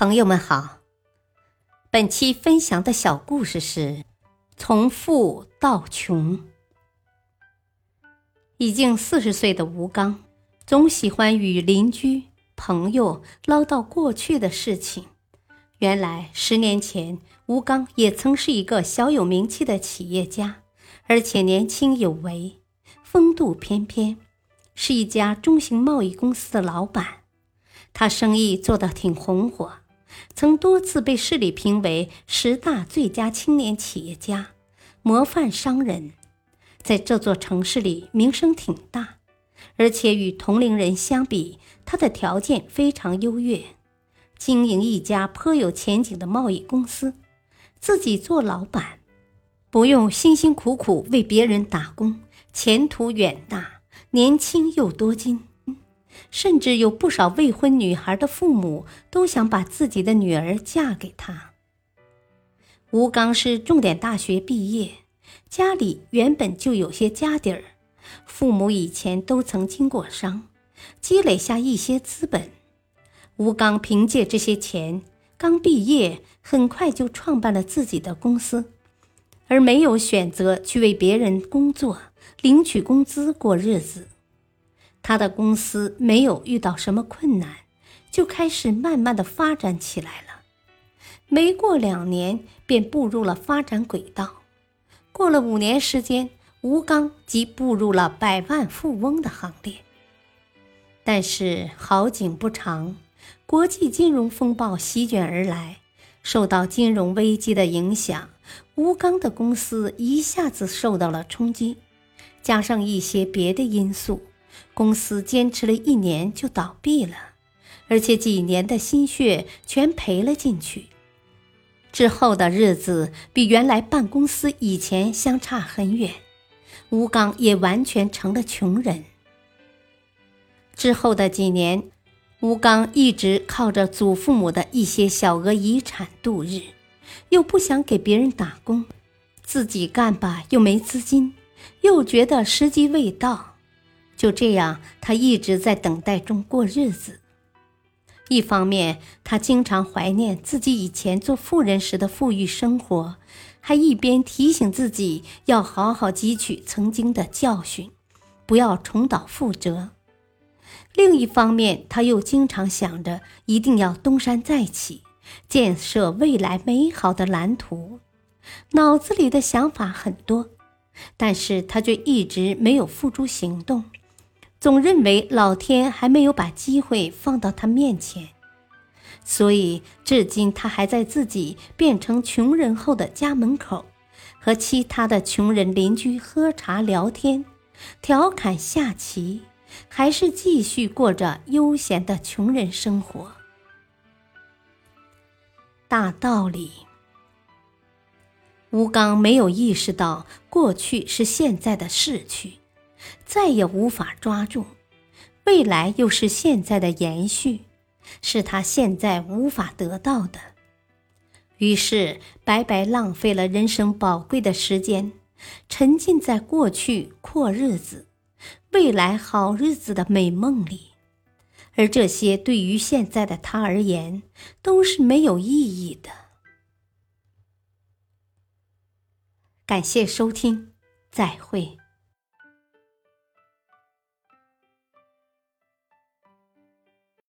朋友们好，本期分享的小故事是：从富到穷。已经四十岁的吴刚，总喜欢与邻居、朋友唠叨过去的事情。原来十年前，吴刚也曾是一个小有名气的企业家，而且年轻有为，风度翩翩，是一家中型贸易公司的老板。他生意做得挺红火。曾多次被市里评为十大最佳青年企业家、模范商人，在这座城市里名声挺大，而且与同龄人相比，他的条件非常优越，经营一家颇有前景的贸易公司，自己做老板，不用辛辛苦苦为别人打工，前途远大，年轻又多金。甚至有不少未婚女孩的父母都想把自己的女儿嫁给他。吴刚是重点大学毕业，家里原本就有些家底儿，父母以前都曾经过商，积累下一些资本。吴刚凭借这些钱，刚毕业，很快就创办了自己的公司，而没有选择去为别人工作，领取工资过日子。他的公司没有遇到什么困难，就开始慢慢的发展起来了。没过两年，便步入了发展轨道。过了五年时间，吴刚即步入了百万富翁的行列。但是好景不长，国际金融风暴席卷而来，受到金融危机的影响，吴刚的公司一下子受到了冲击，加上一些别的因素。公司坚持了一年就倒闭了，而且几年的心血全赔了进去。之后的日子比原来办公司以前相差很远，吴刚也完全成了穷人。之后的几年，吴刚一直靠着祖父母的一些小额遗产度日，又不想给别人打工，自己干吧又没资金，又觉得时机未到。就这样，他一直在等待中过日子。一方面，他经常怀念自己以前做富人时的富裕生活，还一边提醒自己要好好汲取曾经的教训，不要重蹈覆辙。另一方面，他又经常想着一定要东山再起，建设未来美好的蓝图，脑子里的想法很多，但是他却一直没有付诸行动。总认为老天还没有把机会放到他面前，所以至今他还在自己变成穷人后的家门口，和其他的穷人邻居喝茶聊天、调侃下棋，还是继续过着悠闲的穷人生活。大道理，吴刚没有意识到过去是现在的逝去。再也无法抓住，未来又是现在的延续，是他现在无法得到的。于是白白浪费了人生宝贵的时间，沉浸在过去阔日子、未来好日子的美梦里，而这些对于现在的他而言都是没有意义的。感谢收听，再会。